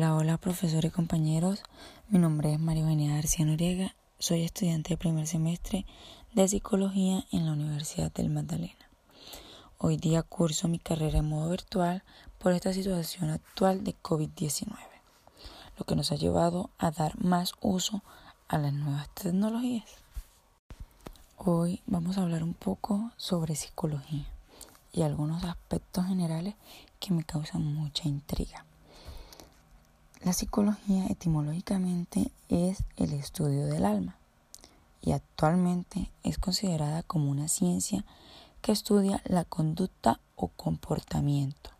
Hola profesor y compañeros, mi nombre es María Eugenia García Noriega, soy estudiante de primer semestre de Psicología en la Universidad del Magdalena. Hoy día curso mi carrera en modo virtual por esta situación actual de COVID-19, lo que nos ha llevado a dar más uso a las nuevas tecnologías. Hoy vamos a hablar un poco sobre psicología y algunos aspectos generales que me causan mucha intriga. La psicología etimológicamente es el estudio del alma y actualmente es considerada como una ciencia que estudia la conducta o comportamiento.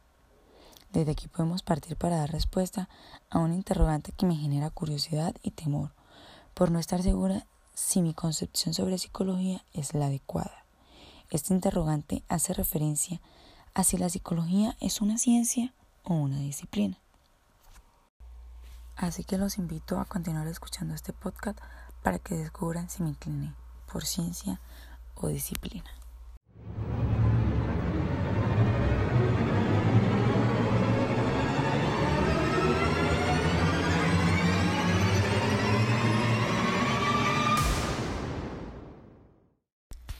Desde aquí podemos partir para dar respuesta a un interrogante que me genera curiosidad y temor, por no estar segura si mi concepción sobre psicología es la adecuada. Este interrogante hace referencia a si la psicología es una ciencia o una disciplina. Así que los invito a continuar escuchando este podcast para que descubran si me incliné por ciencia o disciplina.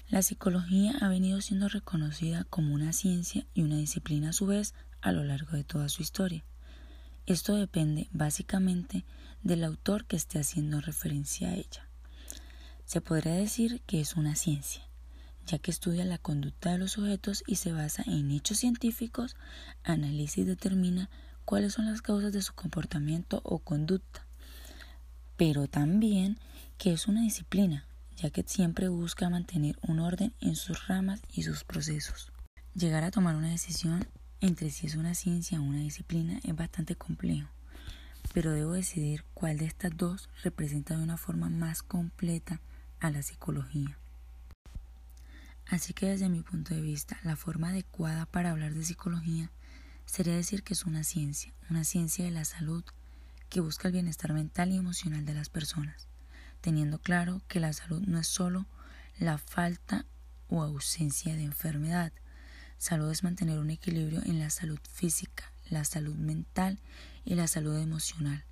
La psicología ha venido siendo reconocida como una ciencia y una disciplina a su vez a lo largo de toda su historia. Esto depende básicamente del autor que esté haciendo referencia a ella. Se podría decir que es una ciencia, ya que estudia la conducta de los sujetos y se basa en hechos científicos, analiza y determina cuáles son las causas de su comportamiento o conducta. Pero también que es una disciplina, ya que siempre busca mantener un orden en sus ramas y sus procesos. Llegar a tomar una decisión entre si es una ciencia o una disciplina es bastante complejo, pero debo decidir cuál de estas dos representa de una forma más completa a la psicología. Así que desde mi punto de vista, la forma adecuada para hablar de psicología sería decir que es una ciencia, una ciencia de la salud que busca el bienestar mental y emocional de las personas, teniendo claro que la salud no es solo la falta o ausencia de enfermedad, Salud es mantener un equilibrio en la salud física, la salud mental y la salud emocional,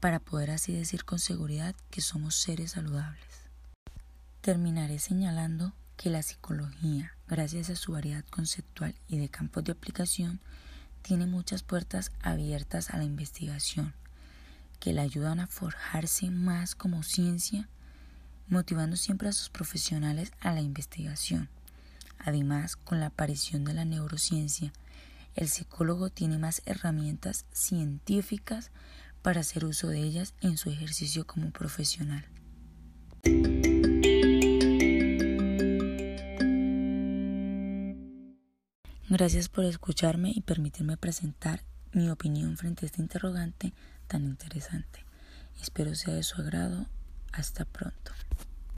para poder así decir con seguridad que somos seres saludables. Terminaré señalando que la psicología, gracias a su variedad conceptual y de campos de aplicación, tiene muchas puertas abiertas a la investigación, que le ayudan a forjarse más como ciencia, motivando siempre a sus profesionales a la investigación. Además, con la aparición de la neurociencia, el psicólogo tiene más herramientas científicas para hacer uso de ellas en su ejercicio como profesional. Gracias por escucharme y permitirme presentar mi opinión frente a este interrogante tan interesante. Espero sea de su agrado. Hasta pronto.